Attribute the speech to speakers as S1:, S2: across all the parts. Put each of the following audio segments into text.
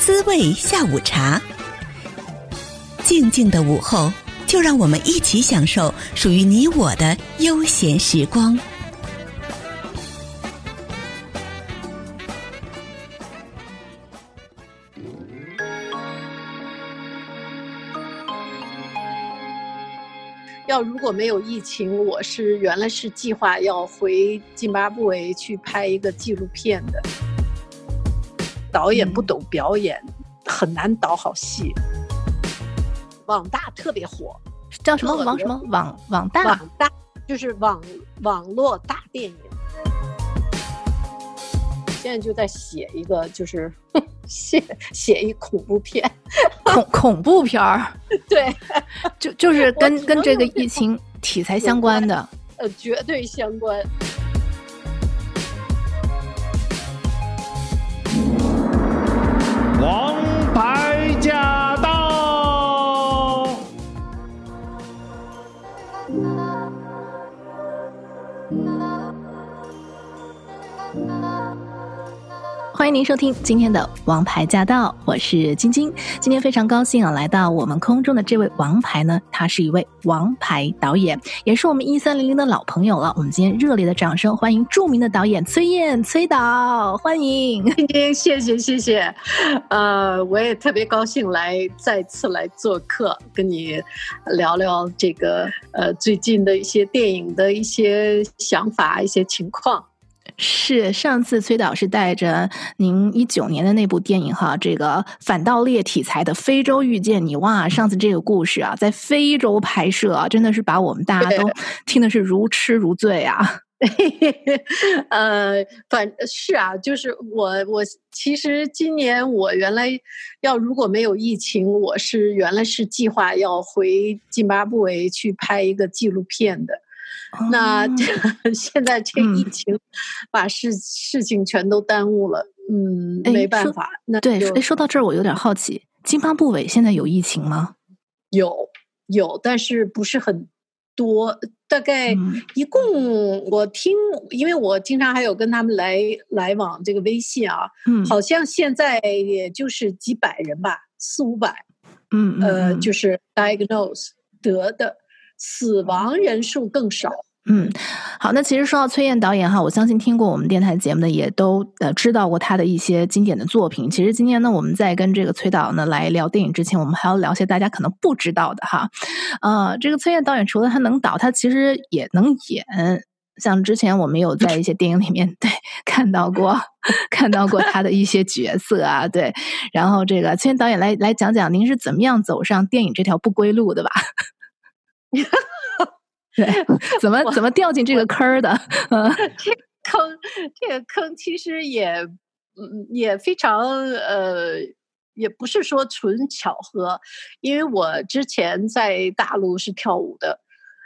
S1: 滋味下午茶。静静的午后，就让我们一起享受属于你我的悠闲时光。
S2: 要如果没有疫情，我是原来是计划要回津巴布韦去拍一个纪录片的。导演不懂表演，嗯、很难导好戏。网大特别火，
S3: 叫什么网什么网网大？
S2: 网大就是网网络大电影。现在就在写一个，就是 写写一恐怖片，
S3: 恐恐怖片儿，
S2: 对，
S3: 就就是跟跟这个疫情题材相关的，
S2: 呃，绝对相
S4: 关。牌
S3: 欢迎您收听今天的《王牌驾到》，我是晶晶。今天非常高兴啊，来到我们空中的这位王牌呢，他是一位王牌导演，也是我们一三零零的老朋友了。我们今天热烈的掌声欢迎著名的导演崔艳崔导，欢迎
S2: 晶晶，谢谢谢谢。呃，我也特别高兴来再次来做客，跟你聊聊这个呃最近的一些电影的一些想法、一些情况。
S3: 是上次崔导是带着您一九年的那部电影哈，这个反盗猎题材的《非洲遇见你》哇，上次这个故事啊，在非洲拍摄啊，真的是把我们大家都听的是如痴如醉啊。
S2: 呃，反是啊，就是我我其实今年我原来要如果没有疫情，我是原来是计划要回津巴布韦去拍一个纪录片的。那 现在这疫情把事、嗯、事情全都耽误了，嗯，没办法。那
S3: 对，哎，说到这儿，我有点好奇，津巴布韦现在有疫情吗？
S2: 有，有，但是不是很多。大概一共我听，嗯、因为我经常还有跟他们来来往这个微信啊，嗯，好像现在也就是几百人吧，四五百，嗯，呃，就是 diagnose 得的。死亡人数更少。
S3: 嗯，好，那其实说到崔艳导演哈，我相信听过我们电台节目的也都呃知道过他的一些经典的作品。其实今天呢，我们在跟这个崔导呢来聊电影之前，我们还要聊些大家可能不知道的哈。呃，这个崔艳导演除了他能导，他其实也能演。像之前我们有在一些电影里面 对看到过 看到过他的一些角色啊，对。然后这个崔艳导演来来讲讲，您是怎么样走上电影这条不归路的吧？对，怎么怎么掉进这个坑的？嗯，
S2: 这坑，这个坑其实也，嗯，也非常呃，也不是说纯巧合，因为我之前在大陆是跳舞的，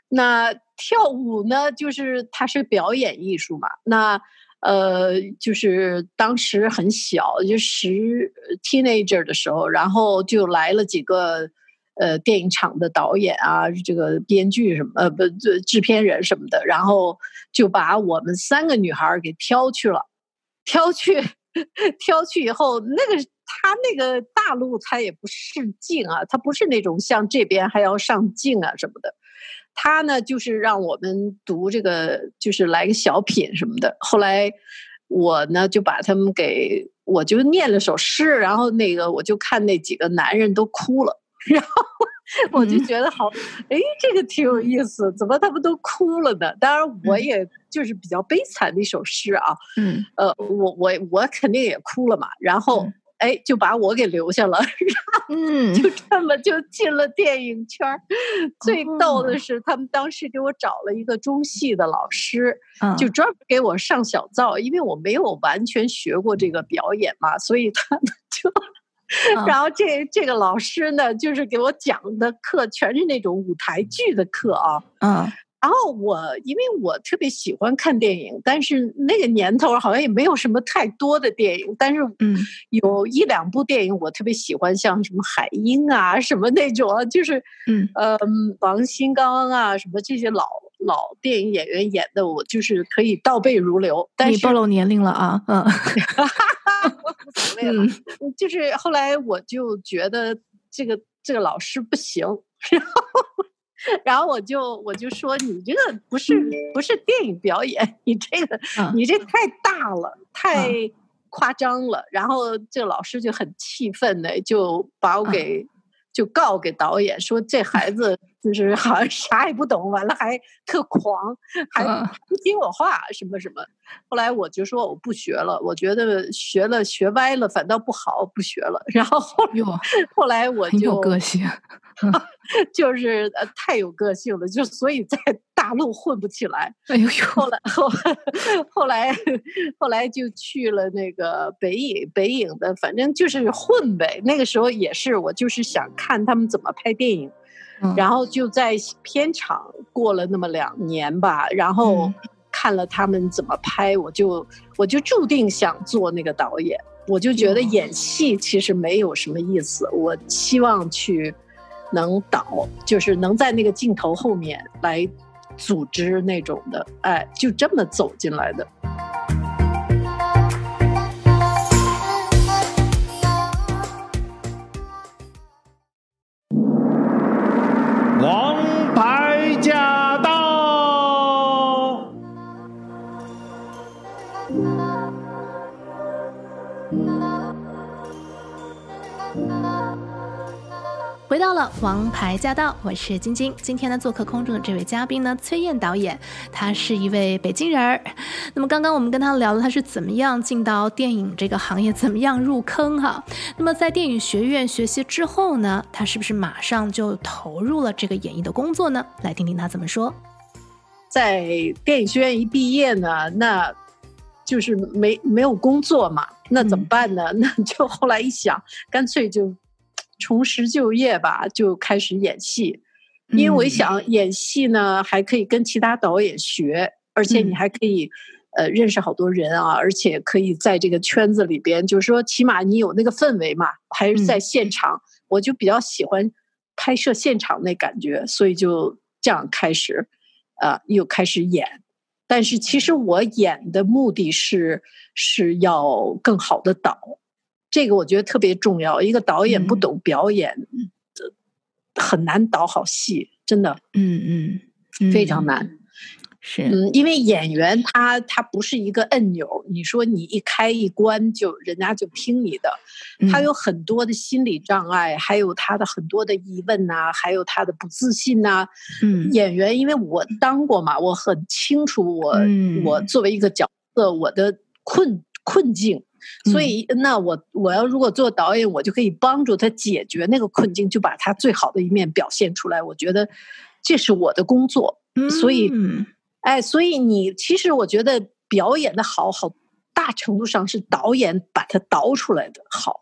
S2: 那跳舞呢，就是它是表演艺术嘛，那呃，就是当时很小，就十 teenager 的时候，然后就来了几个。呃，电影厂的导演啊，这个编剧什么，呃，不，制片人什么的，然后就把我们三个女孩给挑去了，挑去，挑去以后，那个他那个大陆他也不试镜啊，他不是那种像这边还要上镜啊什么的，他呢就是让我们读这个，就是来个小品什么的。后来我呢就把他们给，我就念了首诗，然后那个我就看那几个男人都哭了。然后 我就觉得好，哎、嗯，这个挺有意思，怎么他们都哭了呢？当然，我也就是比较悲惨的一首诗啊。嗯，呃，我我我肯定也哭了嘛。然后，哎、嗯，就把我给留下了。嗯，就这么就进了电影圈。嗯、最逗的是，他们当时给我找了一个中戏的老师，嗯、就专门给我上小灶，因为我没有完全学过这个表演嘛，所以他们 就。然后这这个老师呢，就是给我讲的课全是那种舞台剧的课啊。嗯。然后我因为我特别喜欢看电影，但是那个年头好像也没有什么太多的电影，但是嗯，有一两部电影我特别喜欢，像什么海鹰啊，什么那种，就是嗯呃王新刚啊，什么这些老老电影演员演的，我就是可以倒背如流。但是你
S3: 暴露年龄了啊，嗯。无所谓，
S2: 对了，就是后来我就觉得这个这个老师不行，然 后然后我就我就说你这个不是不是电影表演，你这个你这太大了，太夸张了。然后这个老师就很气愤的就把我给。就告给导演说，这孩子就是好像啥也不懂，完了还特狂，还不听我话，什么什么。后来我就说我不学了，我觉得学了学歪了反倒不好，不学了。然后后后来我就
S3: 有个性，
S2: 就是呃太有个性了，就所以在大陆混不起来。
S3: 哎呦呦！
S2: 后来后后来后来就去了那个北影北影的，反正就是混呗。那个时候也是我就是想看他们怎么拍电影，嗯、然后就在片场过了那么两年吧，然后。嗯看了他们怎么拍，我就我就注定想做那个导演。我就觉得演戏其实没有什么意思，我希望去能导，就是能在那个镜头后面来组织那种的，哎，就这么走进来的。
S3: 了《王牌驾到》，我是晶晶。今天呢，做客空中的这位嘉宾呢，崔艳导演，他是一位北京人儿。那么刚刚我们跟他聊了他是怎么样进到电影这个行业，怎么样入坑哈。那么在电影学院学习之后呢，他是不是马上就投入了这个演艺的工作呢？来听听他怎么说。
S2: 在电影学院一毕业呢，那就是没没有工作嘛，那怎么办呢？那就后来一想，干脆就。重拾就业吧，就开始演戏，因为想演戏呢，还可以跟其他导演学，而且你还可以，呃，认识好多人啊，而且可以在这个圈子里边，就是说起码你有那个氛围嘛，还是在现场，我就比较喜欢拍摄现场那感觉，所以就这样开始，呃，又开始演，但是其实我演的目的是是要更好的导。这个我觉得特别重要。一个导演不懂表演，嗯、很难导好戏，真的。
S3: 嗯嗯，嗯
S2: 非常难。
S3: 是，
S2: 嗯，因为演员他他不是一个按钮，你说你一开一关就人家就听你的，他有很多的心理障碍，还有他的很多的疑问呐、啊，还有他的不自信呐、啊。嗯，演员因为我当过嘛，我很清楚我、嗯、我作为一个角色我的困困境。所以，那我我要如果做导演，我就可以帮助他解决那个困境，就把他最好的一面表现出来。我觉得这是我的工作。所以，哎，所以你其实我觉得表演的好好大程度上是导演把它导出来的好，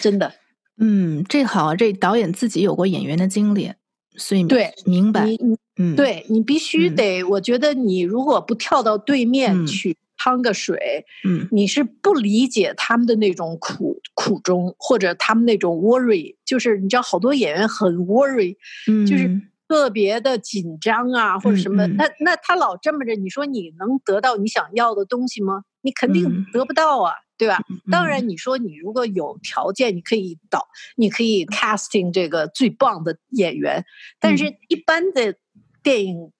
S2: 真的。
S3: 嗯，这好，这导演自己有过演员的经历，所以对明白。嗯，
S2: 对你必须得，我觉得你如果不跳到对面去。趟个水，嗯，你是不理解他们的那种苦苦衷，或者他们那种 worry，就是你知道，好多演员很 worry，嗯，就是特别的紧张啊，或者什么，嗯、那那他老这么着，你说你能得到你想要的东西吗？你肯定得不到啊，嗯、对吧？当然，你说你如果有条件，你可以导，你可以 casting 这个最棒的演员，但是一般的电影。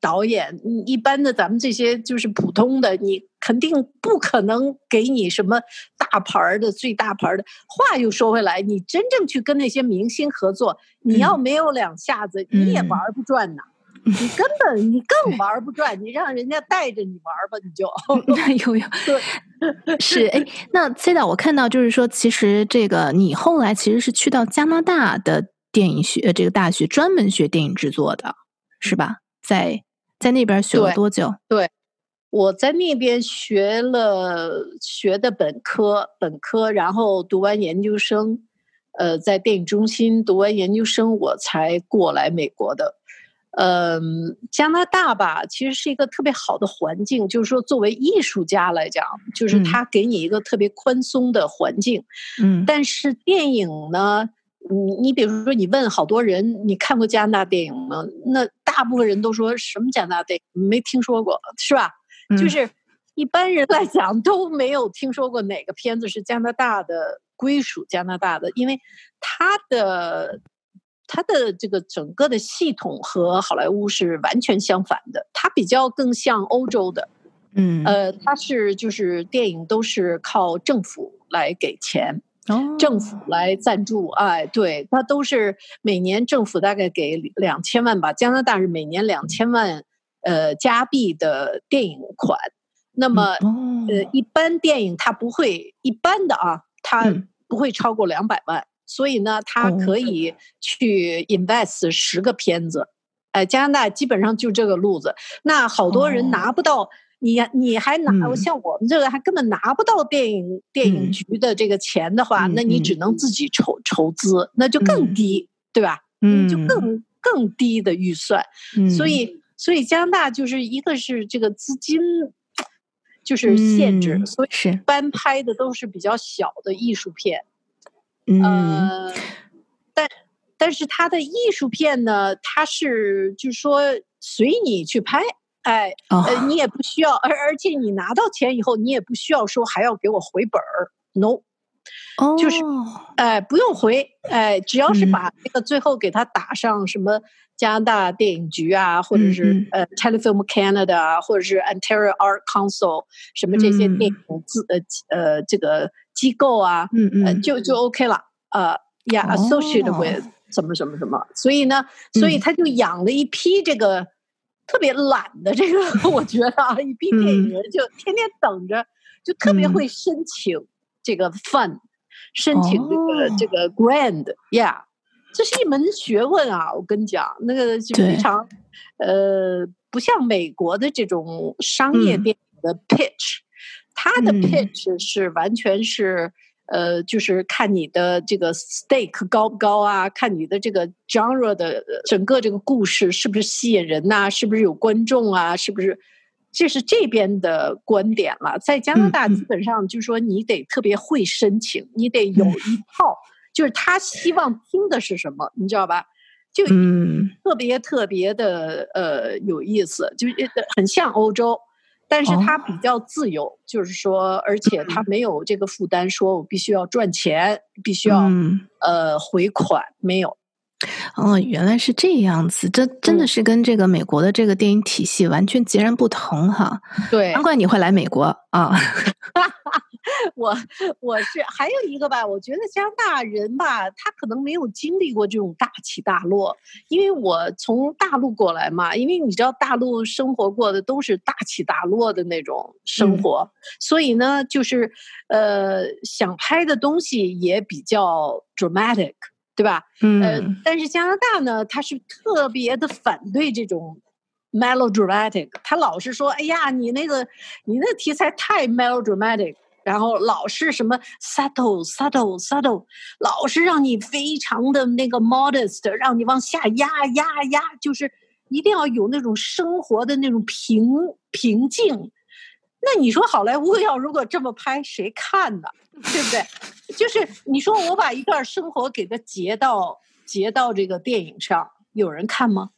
S2: 导演，你一般的咱们这些就是普通的，你肯定不可能给你什么大牌的、最大牌的。话又说回来，你真正去跟那些明星合作，你要没有两下子，嗯、你也玩不转呐。嗯、你根本你更玩不转，你让人家带着你玩吧，你就。
S3: 那有有 对，是哎，那崔导，我看到就是说，其实这个你后来其实是去到加拿大的电影学这个大学，专门学电影制作的，是吧？在。在那边学了多久？
S2: 对，对，我在那边学了学的本科，本科，然后读完研究生，呃，在电影中心读完研究生，我才过来美国的。嗯，加拿大吧，其实是一个特别好的环境，就是说作为艺术家来讲，就是他给你一个特别宽松的环境。嗯，但是电影呢？你你比如说，你问好多人，你看过加拿大电影吗？那大部分人都说什么加拿大电影没听说过，是吧？嗯、就是一般人来讲都没有听说过哪个片子是加拿大的归属加拿大的，因为它的它的这个整个的系统和好莱坞是完全相反的，它比较更像欧洲的，
S3: 嗯
S2: 呃，它是就是电影都是靠政府来给钱。政府来赞助，哎，对，它都是每年政府大概给两千万吧。加拿大是每年两千万，呃，加币的电影款。那么，呃，一般电影它不会一般的啊，它不会超过两百万，所以呢，它可以去 invest 十个片子。哎，加拿大基本上就这个路子。那好多人拿不到。你你还拿、嗯、像我们这个还根本拿不到电影电影局的这个钱的话，嗯、那你只能自己筹筹资，那就更低，嗯、对吧？嗯，就更更低的预算。嗯、所以所以加拿大就是一个是这个资金就是限制，嗯、所以一般拍的都是比较小的艺术片。嗯，呃、但但是它的艺术片呢，它是就是说随你去拍。哎，呃，你也不需要，而而且你拿到钱以后，你也不需要说还要给我回本儿，no，哦，就是，哎，不用回，哎，只要是把那个最后给他打上什么加拿大电影局啊，或者是呃 Telefilm Canada，啊或者是 Ontario Art Council 什么这些电影资呃呃这个机构啊，嗯嗯，就就 OK 了，呃，yeah，associated with 什么什么什么，所以呢，所以他就养了一批这个。特别懒的这个，我觉得啊，一批电影人就天天等着，就特别会申请这个 fund，申请这个这个 grand，yeah，这是一门学问啊！我跟你讲，那个就非常，呃，不像美国的这种商业电影的 pitch，它的 pitch 是完全是。呃，就是看你的这个 stake 高不高啊？看你的这个 genre 的整个这个故事是不是吸引人呐、啊？是不是有观众啊？是不是？这是这边的观点了。在加拿大，基本上就是说你得特别会申请，你得有一套，就是他希望听的是什么，你知道吧？就特别特别的呃有意思，就是很像欧洲。但是他比较自由，哦、就是说，而且他没有这个负担，说我必须要赚钱，嗯、必须要呃回款，没有。
S3: 哦，原来是这样子，这真的是跟这个美国的这个电影体系完全截然不同哈。
S2: 对，
S3: 难怪你会来美国啊。
S2: 我我是还有一个吧，我觉得加拿大人吧，他可能没有经历过这种大起大落，因为我从大陆过来嘛，因为你知道大陆生活过的都是大起大落的那种生活，嗯、所以呢，就是呃，想拍的东西也比较 dramatic，对吧？嗯、呃，但是加拿大呢，他是特别的反对这种。melodramatic，他老是说：“哎呀，你那个，你那题材太 melodramatic，然后老是什么 subtle subtle subtle，老是让你非常的那个 modest，让你往下压压压，就是一定要有那种生活的那种平平静。那你说好莱坞要如果这么拍，谁看呢？对不对？就是你说我把一段生活给它截到截到这个电影上，有人看吗？”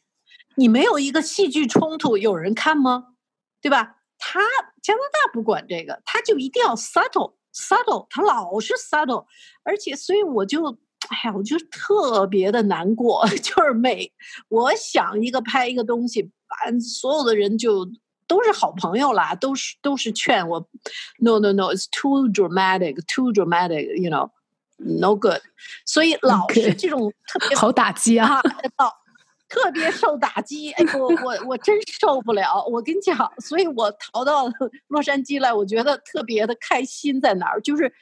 S2: 你没有一个戏剧冲突，有人看吗？对吧？他加拿大不管这个，他就一定要 subtle subtle，他老是 subtle，而且所以我就，哎呀，我就特别的难过，就是每我想一个拍一个东西，把所有的人就都是好朋友啦，都是都是劝我，no no no，it's too dramatic，too dramatic，you know，no good，所以老是这种特别
S3: 好打击啊。
S2: 特别受打击，哎，我我我真受不了。我跟你讲，所以我逃到 洛杉矶来，我觉得特别的开心。在哪儿？就是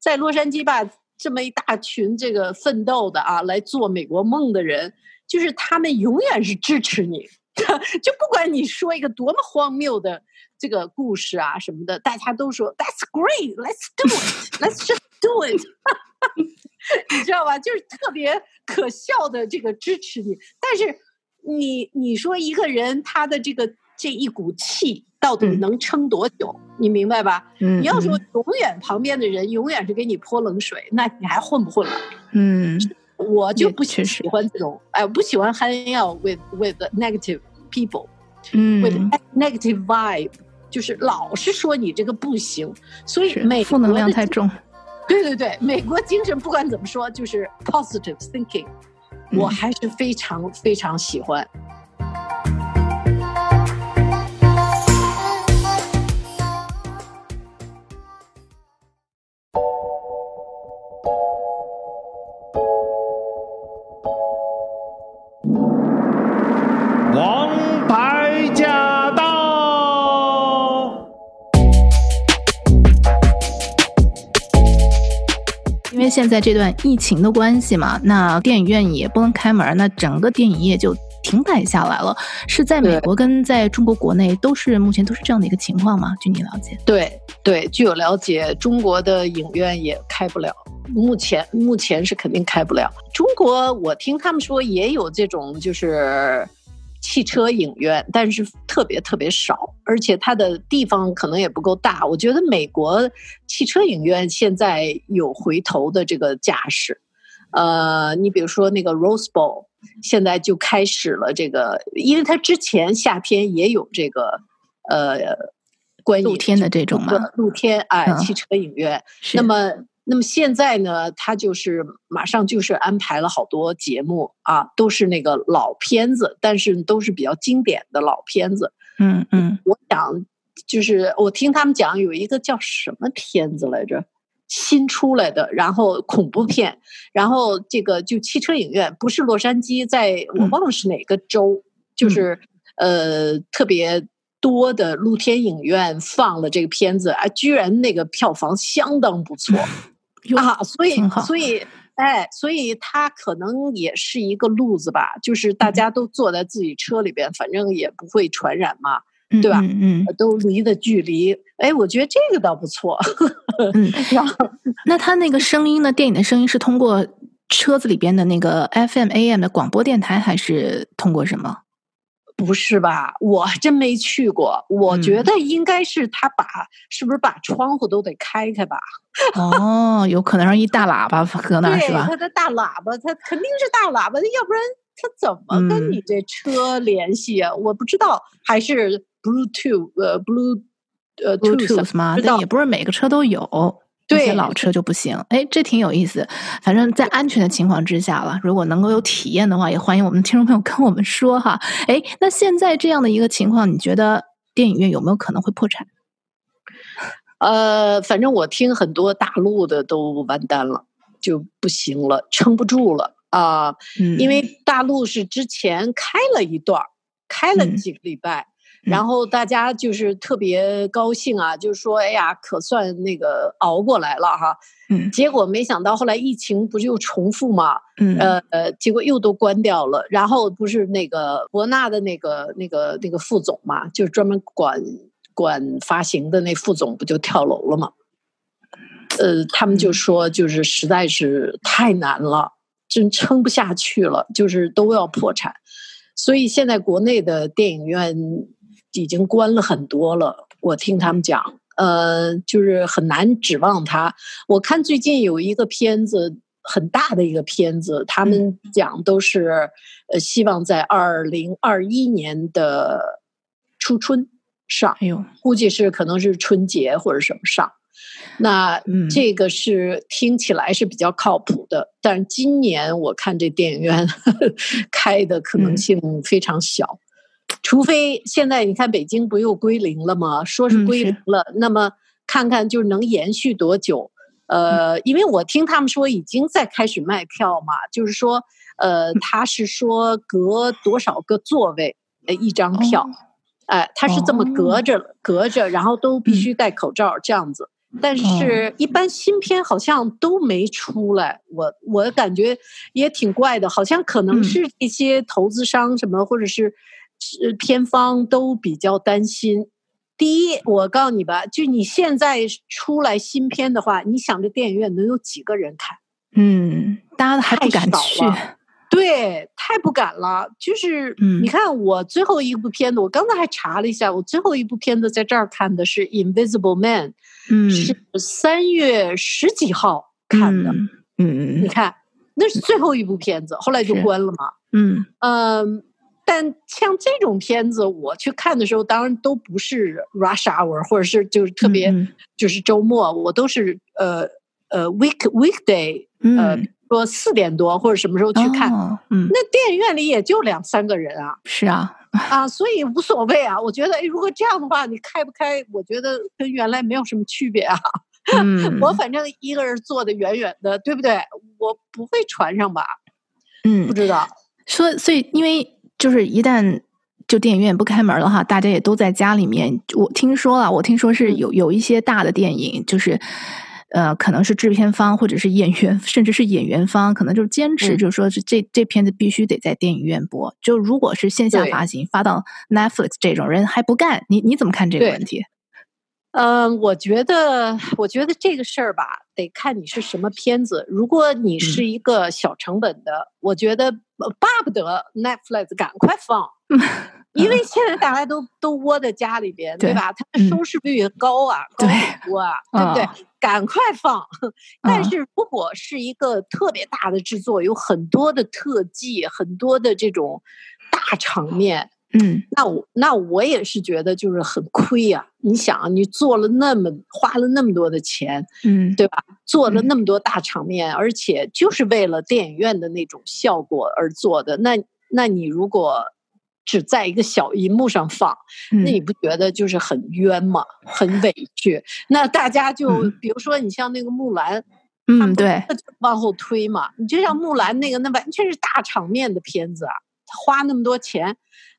S2: 在洛杉矶吧，这么一大群这个奋斗的啊，来做美国梦的人，就是他们永远是支持你，就不管你说一个多么荒谬的这个故事啊什么的，大家都说 That's great, let's do it, let's just do it。你知道吧？就是特别可笑的这个支持你，但是你你说一个人他的这个这一股气到底能撑多久？嗯、你明白吧？嗯，你要说永远旁边的人永远是给你泼冷水，那你还混不混了？嗯，我就不喜欢这种，哎，我不喜欢 hang out with with negative people，嗯，with negative vibe。就是老是说你这个不行，所以美
S3: 负能量太重。
S2: 对对对，美国精神不管怎么说，就是 positive thinking，我还是非常非常喜欢。
S3: 现在这段疫情的关系嘛，那电影院也不能开门，那整个电影业就停摆下来了。是在美国跟在中国国内都是目前都是这样的一个情况吗？据你了解？
S2: 对对，据我了解，中国的影院也开不了，目前目前是肯定开不了。中国我听他们说也有这种就是。汽车影院，但是特别特别少，而且它的地方可能也不够大。我觉得美国汽车影院现在有回头的这个架势。呃，你比如说那个 Rose Bowl，现在就开始了这个，因为它之前夏天也有这个呃，关于
S3: 露天的这种嘛，
S2: 露天哎，汽车影院。那么。那么现在呢，他就是马上就是安排了好多节目啊，都是那个老片子，但是都是比较经典的老片子。
S3: 嗯嗯，
S2: 我想就是我听他们讲有一个叫什么片子来着，新出来的，然后恐怖片，然后这个就汽车影院，不是洛杉矶，在我忘了是哪个州，嗯、就是呃特别多的露天影院放了这个片子啊，居然那个票房相当不错。啊，所以所以，哎，所以他可能也是一个路子吧，就是大家都坐在自己车里边，反正也不会传染嘛，
S3: 嗯、
S2: 对吧？
S3: 嗯，嗯
S2: 都离的距离，哎，我觉得这个倒不错。
S3: 嗯，那他那个声音呢？电影的声音是通过车子里边的那个 FM、AM 的广播电台，还是通过什么？
S2: 不是吧？我真没去过。我觉得应该是他把，嗯、是不是把窗户都得开开吧？
S3: 哦，有可能是一大喇叭搁那是吧？
S2: 他的大喇叭，他肯定是大喇叭，要不然他怎么跟你这车联系啊？嗯、我不知道，还是 Bluetooth 呃 Blue 呃
S3: Bluetooth 吗？但也不是每个车都有。这些老车就不行，哎，这挺有意思。反正，在安全的情况之下了，如果能够有体验的话，也欢迎我们听众朋友跟我们说哈。哎，那现在这样的一个情况，你觉得电影院有没有可能会破产？
S2: 呃，反正我听很多大陆的都完蛋了，就不行了，撑不住了啊。呃
S3: 嗯，
S2: 因为大陆是之前开了一段，开了几个礼拜。嗯然后大家就是特别高兴啊，就是说，哎呀，可算那个熬过来了哈。
S3: 嗯。
S2: 结果没想到后来疫情不是又重复嘛？
S3: 嗯。
S2: 呃呃，结果又都关掉了。然后不是那个博纳的那个那个那个副总嘛，就是专门管管发行的那副总不就跳楼了吗？呃，他们就说就是实在是太难了，真撑不下去了，就是都要破产。所以现在国内的电影院。已经关了很多了，我听他们讲，呃，就是很难指望他。我看最近有一个片子，很大的一个片子，他们讲都是，呃，希望在二零二一年的初春上，
S3: 哎呦，
S2: 估计是可能是春节或者什么上。那这个是听起来是比较靠谱的，但今年我看这电影院 开的可能性非常小。除非现在你看北京不又归零了吗？说是归零了，嗯、那么看看就能延续多久？呃，因为我听他们说已经在开始卖票嘛，就是说，呃，他是说隔多少个座位呃一张票，哦、哎，他是这么隔着、哦、隔着，然后都必须戴口罩这样子。嗯、但是，一般新片好像都没出来，我我感觉也挺怪的，好像可能是一些投资商什么，或者是。是片方都比较担心。第一，我告诉你吧，就你现在出来新片的话，你想这电影院能有几个人看？
S3: 嗯，大家还不敢去。
S2: 对，太不敢了。就是，嗯、你看我最后一部片子，我刚才还查了一下，我最后一部片子在这儿看的是《Invisible Man》，
S3: 嗯，
S2: 是三月十几号看的。
S3: 嗯嗯，
S2: 你看，那是最后一部片子，后来就关了嘛。
S3: 嗯
S2: 嗯。但像这种片子，我去看的时候，当然都不是 rush hour，或者是就是特别、嗯、就是周末，我都是呃呃 week weekday，呃、嗯、说四点多或者什么时候去看。哦、嗯，那电影院里也就两三个人啊。
S3: 是啊，
S2: 啊，所以无所谓啊。我觉得，哎，如果这样的话，你开不开，我觉得跟原来没有什么区别啊。嗯、我反正一个人坐的远远的，对不对？我不会传上吧？嗯，不知道。
S3: 说，所以因为。就是一旦就电影院不开门了哈，大家也都在家里面。我听说了，我听说是有有一些大的电影，就是呃，可能是制片方或者是演员，甚至是演员方，可能就是坚持，就是说是这、嗯、这片子必须得在电影院播。就如果是线下发行，发到 Netflix 这种人还不干，你你怎么看这个问题？
S2: 嗯、呃，我觉得，我觉得这个事儿吧，得看你是什么片子。如果你是一个小成本的，嗯、我觉得巴不得 Netflix 赶快放，因为现在大家都都窝在家里边，对，吧？它的收视率高啊，嗯、高很多啊，对，对不对？哦、赶快放。但是如果是一个特别大的制作，有很多的特技，很多的这种大场面。嗯，那我那我也是觉得就是很亏呀、啊。你想，你做了那么花了那么多的钱，嗯，对吧？做了那么多大场面，嗯、而且就是为了电影院的那种效果而做的。那那你如果只在一个小荧幕上放，嗯、那你不觉得就是很冤吗？很委屈。那大家就、嗯、比如说，你像那个木兰，
S3: 嗯，对，
S2: 往后推嘛。你就像木兰那个，那完全是大场面的片子啊，花那么多钱。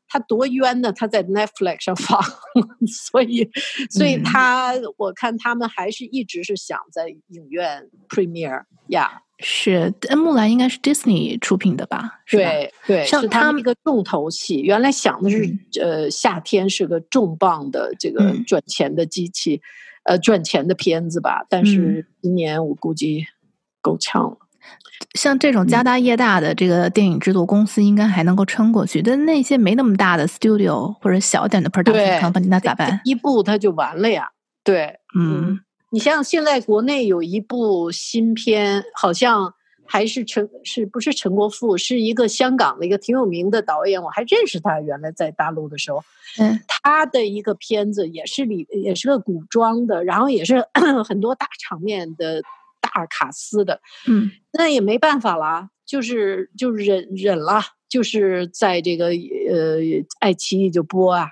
S2: 他多冤呢！他在 Netflix 上放，所以，所以他，嗯、我看他们还是一直是想在影院 premiere 呀。Yeah.
S3: 是，木兰应该是 Disney 出品的吧？
S2: 对对，像他们一个重头戏。原来想的是，嗯、呃，夏天是个重磅的这个赚钱的机器，嗯、呃，赚钱的片子吧。但是今年我估计够呛了。
S3: 像这种家大业大的这个电影制作公司，应该还能够撑过去。但那些没那么大的 studio 或者小点的 production company，那咋办？
S2: 一部它就完了呀。对，嗯，你像现在国内有一部新片，好像还是陈，是不是陈国富？是一个香港的一个挺有名的导演，我还认识他。原来在大陆的时候，嗯，他的一个片子也是里也是个古装的，然后也是 很多大场面的。大卡司的，嗯，那也没办法了，就是就忍忍了，就是在这个呃爱奇艺就播啊，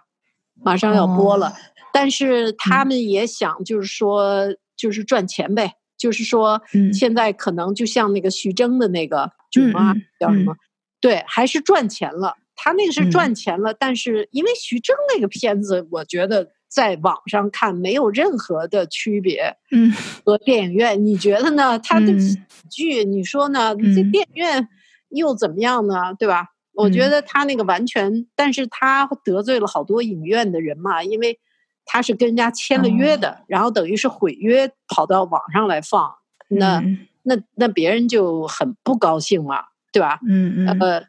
S2: 马上要播了，哦、但是他。们也想就是说、嗯、就是赚钱呗，就是说现在可能就像那个徐峥的那个囧妈、嗯、叫什么，嗯、对，还是赚钱了，他那个是赚钱了，嗯、但是因为徐峥那个片子，我觉得。在网上看没有任何的区别，嗯，和电影院，嗯、你觉得呢？他的喜剧，你说呢？这电影院又怎么样呢？对吧？嗯、我觉得他那个完全，但是他得罪了好多影院的人嘛，因为他是跟人家签了约的，哦、然后等于是毁约跑到网上来放，那、嗯、那那别人就很不高兴嘛，对吧？嗯嗯呃，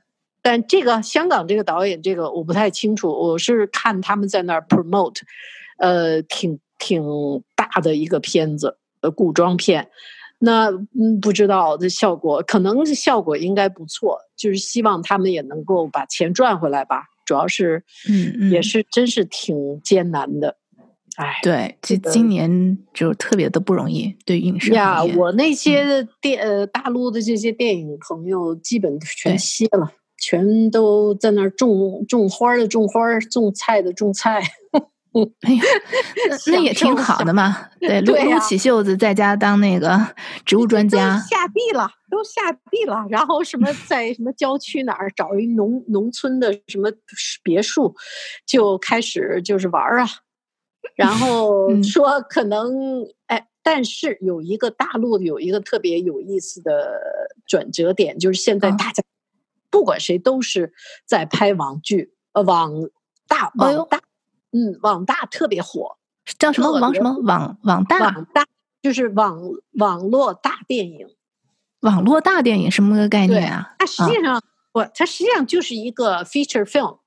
S2: 但这个香港这个导演，这个我不太清楚，我是看他们在那儿 promote。呃，挺挺大的一个片子，呃，古装片，那嗯，不知道这效果，可能是效果应该不错，就是希望他们也能够把钱赚回来吧。主要是，嗯，嗯也是真是挺艰难的，哎，
S3: 对，这今年就特别的不容易，对影视
S2: 呀，我那些电、嗯、呃大陆的这些电影朋友，基本全歇了，对全都在那儿种种花的种花，种菜的种菜。
S3: 哎呀，那那也挺好的嘛。对，撸撸起袖子在家当那个植物专家。
S2: 下地了，都下地了。然后什么 在什么郊区哪儿找一农农村的什么别墅，就开始就是玩啊。然后说可能哎，但是有一个大陆有一个特别有意思的转折点，就是现在大家不管谁都是在拍网剧，呃，网大网大。嗯，网大特别火，
S3: 叫什么网什么网网大
S2: 网大，就是网网络大电影，
S3: 网络大电影什么个概念啊？
S2: 它实际上不，它实际上就是一个 feature film，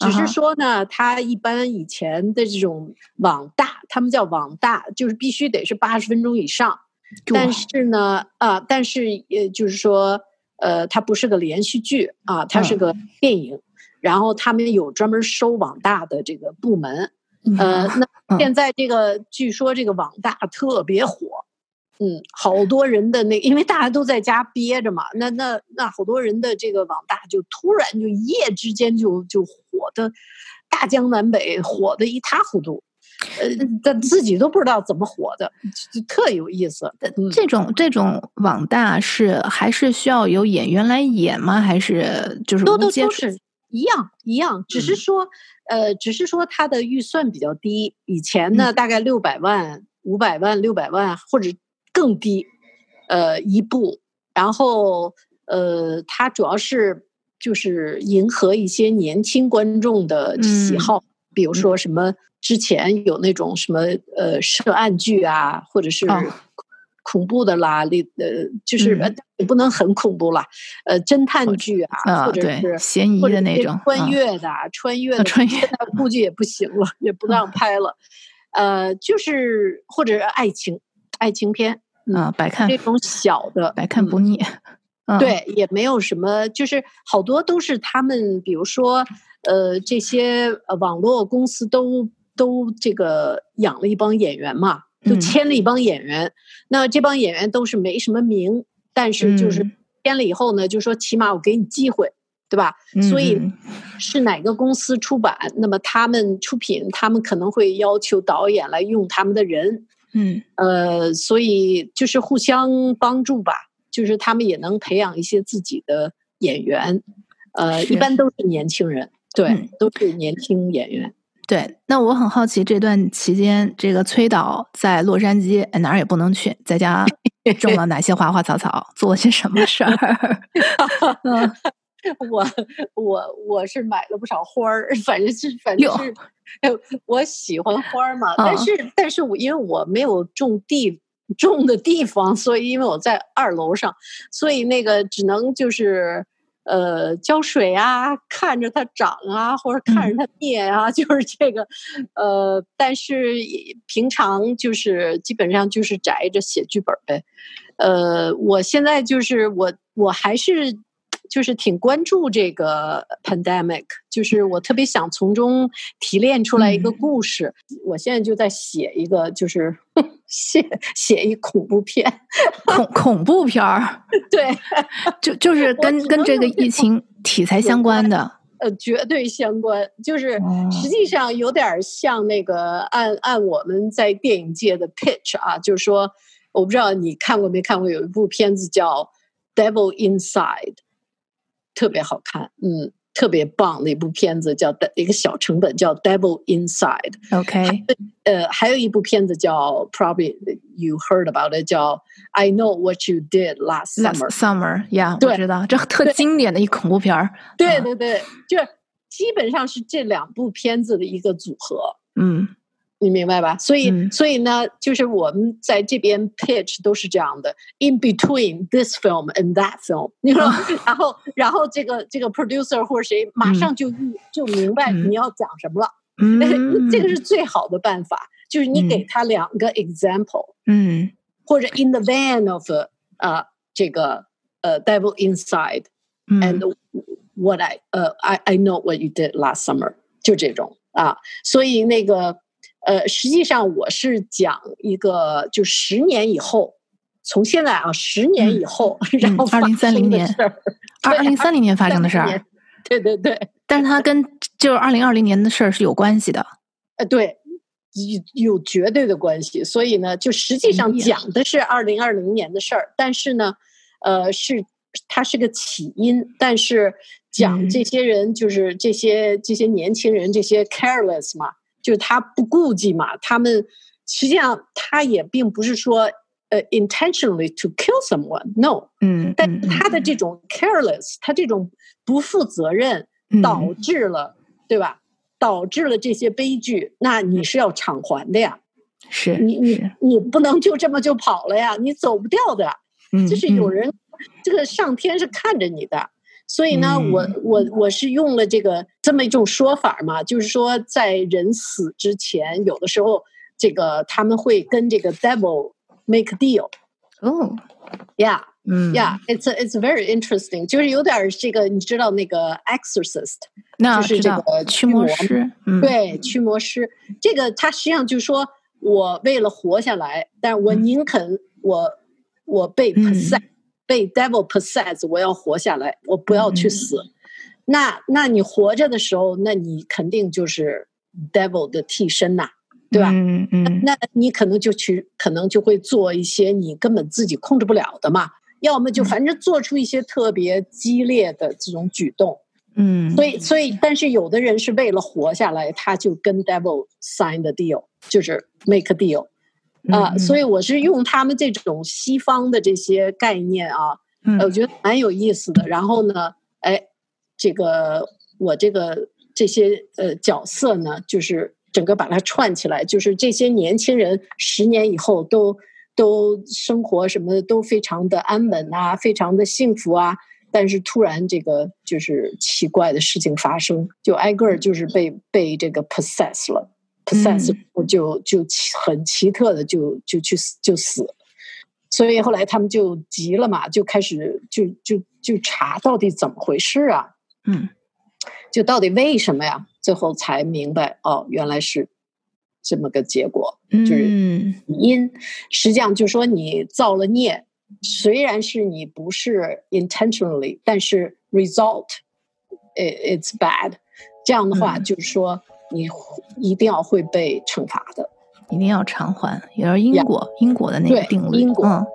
S2: 只是说呢，它一般以前的这种网大，他们叫网大，就是必须得是八十分钟以上，但是呢，啊，但是呃，就是说，呃，它不是个连续剧啊，它是个电影。然后他们有专门收网大的这个部门。呃，那现在这个据说这个网大特别火，嗯，好多人的那，因为大家都在家憋着嘛，那那那好多人的这个网大就突然就一夜之间就就火的，大江南北火的一塌糊涂。呃，他自己都不知道怎么火的，就特有意思。
S3: 嗯、这种这种网大是还是需要有演员来演吗？还是就是
S2: 都都都是一样一样，只是说、嗯、呃，只是说他的预算比较低。以前呢，大概六百万、五百万、六百万或者更低，呃，一部。然后呃，他主要是就是迎合一些年轻观众的喜好，嗯、比如说什么。之前有那种什么呃涉案剧啊，或者是恐怖的啦，里、哦、呃就是也不能很恐怖啦，呃侦探剧啊，
S3: 哦、
S2: 或者是
S3: 嫌疑的那种
S2: 穿越的、哦、穿越的，穿越现在估计也不行了，也不让拍了，呃就是或者是爱情爱情片
S3: 啊，百看
S2: 这种小的
S3: 百看不腻，
S2: 嗯、对，也没有什么，就是好多都是他们，比如说呃这些呃网络公司都。都这个养了一帮演员嘛，都签了一帮演员。嗯、那这帮演员都是没什么名，但是就是签了以后呢，嗯、就说起码我给你机会，对吧？嗯、所以是哪个公司出版，那么他们出品，他们可能会要求导演来用他们的人。
S3: 嗯，
S2: 呃，所以就是互相帮助吧，就是他们也能培养一些自己的演员。呃，一般都是年轻人，对，嗯、都是年轻演员。
S3: 对，那我很好奇，这段期间，这个崔导在洛杉矶哪儿也不能去，在家 种了哪些花花草草，做了些什么事儿？
S2: 我我我是买了不少花儿，反正是反正是，我喜欢花儿嘛。但是、哦、但是我因为我没有种地种的地方，所以因为我在二楼上，所以那个只能就是。呃，浇水啊，看着它长啊，或者看着它灭啊，嗯、就是这个。呃，但是平常就是基本上就是宅着写剧本呗。呃，我现在就是我，我还是。就是挺关注这个 pandemic，就是我特别想从中提炼出来一个故事。嗯、我现在就在写一个，就是 写写一恐怖片，
S3: 恐恐怖片儿。
S2: 对，
S3: 就就是跟跟这个疫情题材相关的。
S2: 呃，绝对相关。就是实际上有点像那个按按我们在电影界的 pitch 啊，就是说，我不知道你看过没看过，有一部片子叫《Devil Inside》。特别好看，嗯，特别棒的一部片子，叫一个小成本，叫《Devil Inside》。
S3: OK，
S2: 呃，还有一部片子叫 Probably You Heard About It，叫《I Know What You Did Last Summer》。
S3: Summer，Yeah，我知道，这特经典的一恐怖片儿。
S2: 对对对，就基本上是这两部片子的一个组合。
S3: 嗯。
S2: 你明白吧？所以，嗯、所以呢，就是我们在这边 pitch 都是这样的，in between this film and that film，你说，然后，然后这个这个 producer 或者谁马上就、嗯、就明白你要讲什么了，嗯、这个是最好的办法，就是你给他两个 example，
S3: 嗯，
S2: 或者 in the van of 啊、uh, 这个呃、uh, devil inside、嗯、and what I 呃、uh, I I know what you did last summer，就这种啊，所以那个。 呃，实际上我是讲一个，就十年以后，从现在啊，十年以后，
S3: 嗯、
S2: 然后
S3: 二零三零年，二零三零年发生的事儿，
S2: 对对对，
S3: 但是它跟就是二零二零年的事儿是有关系的，
S2: 呃，对，有有绝对的关系，所以呢，就实际上讲的是二零二零年的事儿，但是呢，呃，是它是个起因，但是讲这些人就是这些、嗯、这些年轻人这些 careless 嘛。就是他不顾忌嘛，他们实际上他也并不是说呃、uh, intentionally to kill someone，no，
S3: 嗯，
S2: 但他的这。种 careless，他这种不负责任导。致了，嗯、对吧？导致了这些悲剧，那你是要偿还的呀，
S3: 是
S2: 你你你不能就这么就跑了呀，你走不掉的，
S3: 嗯，
S2: 就是有。人，这个上天是看着你的。所以呢，嗯、我我我是用了这个这么一种说法嘛，就是说在人死之前，有的时候这个他们会跟这个 devil make deal。
S3: 哦
S2: ，yeah，
S3: 嗯
S2: ，yeah，it's it's very interesting，就是有点这个你知道那个 exorcist，
S3: 那
S2: 就是这个
S3: 驱魔师，嗯、
S2: 对，驱魔师，这个他实际上就是说我为了活下来，但我宁肯我、嗯、我被 possess、嗯、被 devil possess，我要活下来，我不要去死。嗯、那那你活着的时候，那你肯定就是 devil 的替身呐、啊，对吧？
S3: 嗯嗯，
S2: 那你可能就去，可能就会做一些你根本自己控制不了的嘛，要么就反正做出一些特别激烈的这种举动。
S3: 嗯，
S2: 所以，所以，但是有的人是为了活下来，他就跟 devil sign the deal，就是 make a deal，啊、呃，所以我是用他们这种西方的这些概念啊，
S3: 嗯、
S2: 我觉得蛮有意思的。然后呢，哎，这个我这个这些呃角色呢，就是整个把它串起来，就是这些年轻人十年以后都都生活什么的都非常的安稳啊，非常的幸福啊。但是突然，这个就是奇怪的事情发生，就挨个儿就是被被这个 possess 了，possess 就就很奇特的就就去死就死了，所以后来他们就急了嘛，就开始就就就查到底怎么回事啊，
S3: 嗯，
S2: 就到底为什么呀？最后才明白哦，原来是这么个结果，就是因，实际上就说你造了孽。虽然是你不是 intentionally，但是 result it's bad，这样的话就是说你一定要会被惩罚的，
S3: 一定要偿还，也就是因果因果的那个定律，
S2: 因果。
S3: 嗯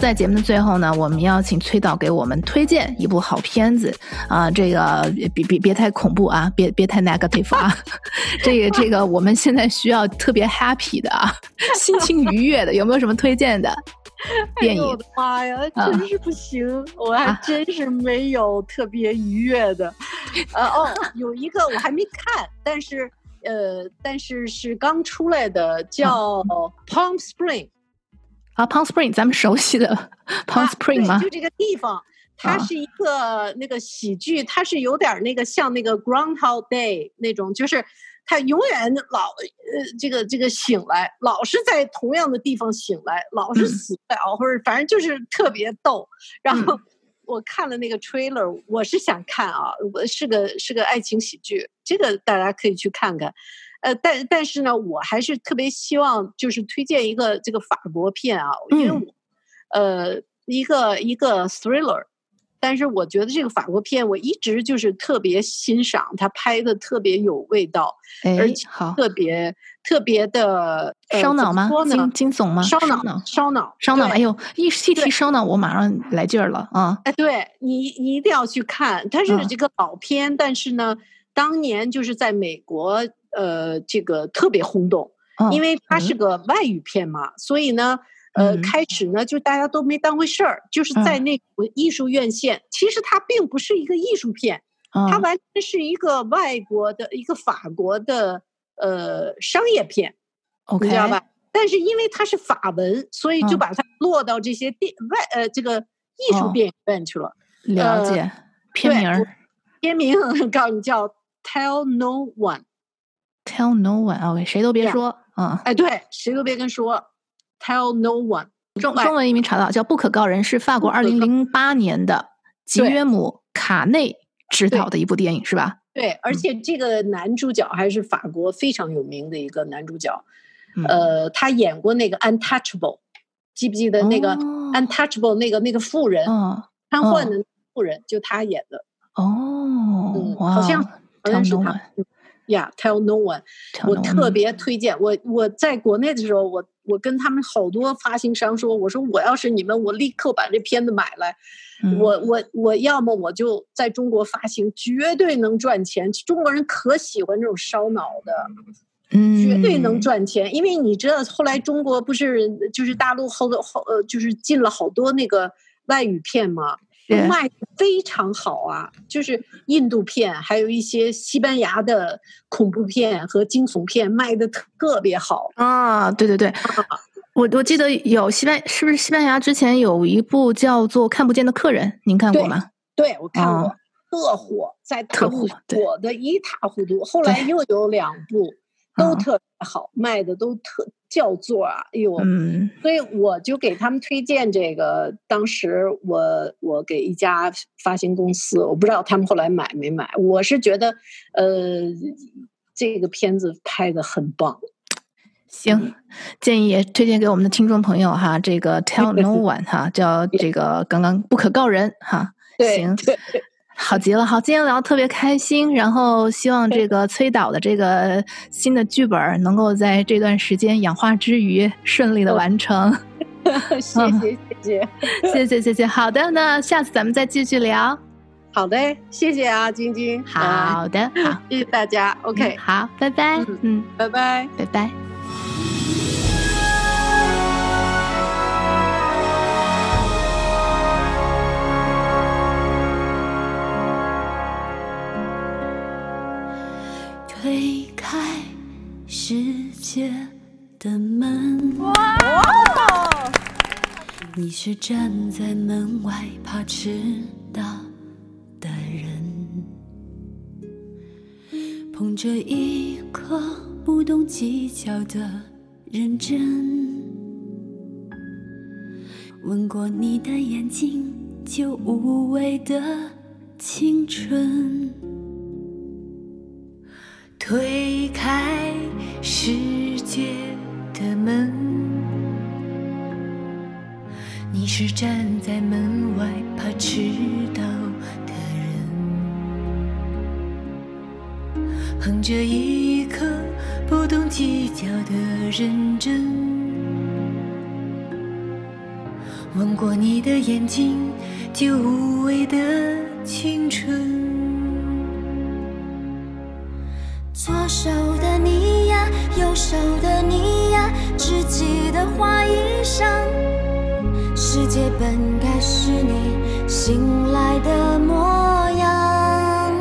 S3: 在节目的最后呢，我们要请崔导给我们推荐一部好片子啊、呃，这个别别别太恐怖啊，别别太 negative 啊，这个这个我们现在需要特别 happy 的啊，心情愉悦的，有没有什么推荐的电影？哎、我的
S2: 妈呀，真是不行，啊、我还真是没有特别愉悦的。呃、啊、哦，有一个我还没看，但是呃，但是是刚出来的，叫 Palm Spring。
S3: 啊，Palm Spring，咱们熟悉的 Palm Spring 吗？
S2: 就这个地方，它是一个那个喜剧，它是有点那个像那个 Groundhog Day 那种，就是它永远老呃这个这个醒来，老是在同样的地方醒来，老是死不了，或者反正就是特别逗。然后 我看了那个 trailer，我是想看啊，我是个是个爱情喜剧，这个大家可以去看看。呃，但但是呢，我还是特别希望就是推荐一个这个法国片啊，因为我，呃，一个一个 thriller，但是我觉得这个法国片我一直就是特别欣赏，它拍的特别有味道，
S3: 哎、
S2: 而且特别特别的
S3: 烧脑吗？
S2: 呃、
S3: 惊惊悚吗？
S2: 烧脑，烧脑，
S3: 烧脑！哎呦，一提提烧脑，我马上来劲儿了啊！
S2: 哎，对你，你一定要去看，它是这个老片，嗯、但是呢，当年就是在美国。呃，这个特别轰动，因为它是个外语片嘛，嗯、所以呢，呃，嗯、开始呢就大家都没当回事儿，就是在那个艺术院线，嗯、其实它并不是一个艺术片，嗯、它完全是一个外国的一个法国的呃商业片
S3: ，OK，
S2: 你知道吧？但是因为它是法文，所以就把它落到这些电、嗯、外呃这个艺术电影院去了。哦、
S3: 了解，呃、片名
S2: 片名 告诉你叫 Tell No One。
S3: Tell no one，OK，、okay, 谁都别说，嗯，
S2: 哎，对，谁都别跟说，Tell no one。
S3: 中中文译名查到叫《不可告人》，是法国二零零八年的吉约姆卡内执导的一部电影，是吧？
S2: 对，而且这个男主角还是法国非常有名的一个男主角，嗯、呃，他演过那个《Untouchable》，记不记得那个《Untouchable》那个、哦、那个富人，
S3: 哦、
S2: 瘫痪的富人，就他演的。
S3: 哦，
S2: 嗯，好像好像是他。呀、yeah，Tell No One，我特别推荐。我我在国内的时候，我我跟他们好多发行商说，我说我要是你们，我立刻把这片子买来。嗯、我我我要么我就在中国发行，绝对能赚钱。中国人可喜欢这种烧脑的，
S3: 嗯，
S2: 绝对能赚钱。因为你知道，后来中国不是就是大陆后头后呃，就是进了好多那个外语片嘛。卖的非常好啊，就是印度片，还有一些西班牙的恐怖片和惊悚片卖的特别好
S3: 啊。对对对，我我记得有西班，是不是西班牙之前有一部叫做《看不见的客人》，您看过吗？
S2: 对，对我看过，特火，在特火，火的一塌糊涂。后来又有两部，都特别好，卖的都特。叫座啊，哎呦，嗯，所以我就给他们推荐这个。当时我我给一家发行公司，我不知道他们后来买没买。我是觉得，呃，这个片子拍的很棒。
S3: 行，建议也推荐给我们的听众朋友哈，这个 Tell No One 哈，叫这个刚刚不可告人哈。
S2: 对，
S3: 行。好极了，好，今天聊得特别开心，然后希望这个崔导的这个新的剧本能够在这段时间养花之余顺利的完成。
S2: 谢谢谢谢
S3: 谢谢谢谢，好的，那下次咱们再继续聊。
S2: 好的，谢谢啊，晶晶。
S3: 好的，好，
S2: 谢谢大家。OK，
S3: 好，拜拜。嗯，
S2: 拜拜，
S3: 拜拜。
S5: 世界的门，你是站在门外怕迟到的人，捧着一颗不懂计较的认真，吻过你的眼睛就无畏的青春。推开世界的门，你是站在门外怕迟到的人，捧着一颗不懂计较的认真，吻过你的眼睛，就无畏的青春。左手，手的你呀，知己的花衣裳，世界本该是你醒来的模样。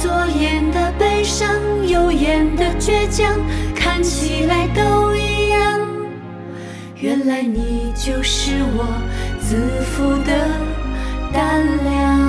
S5: 左眼的悲伤，右眼的倔强，看起来都一样。原来你就是我自负的胆量。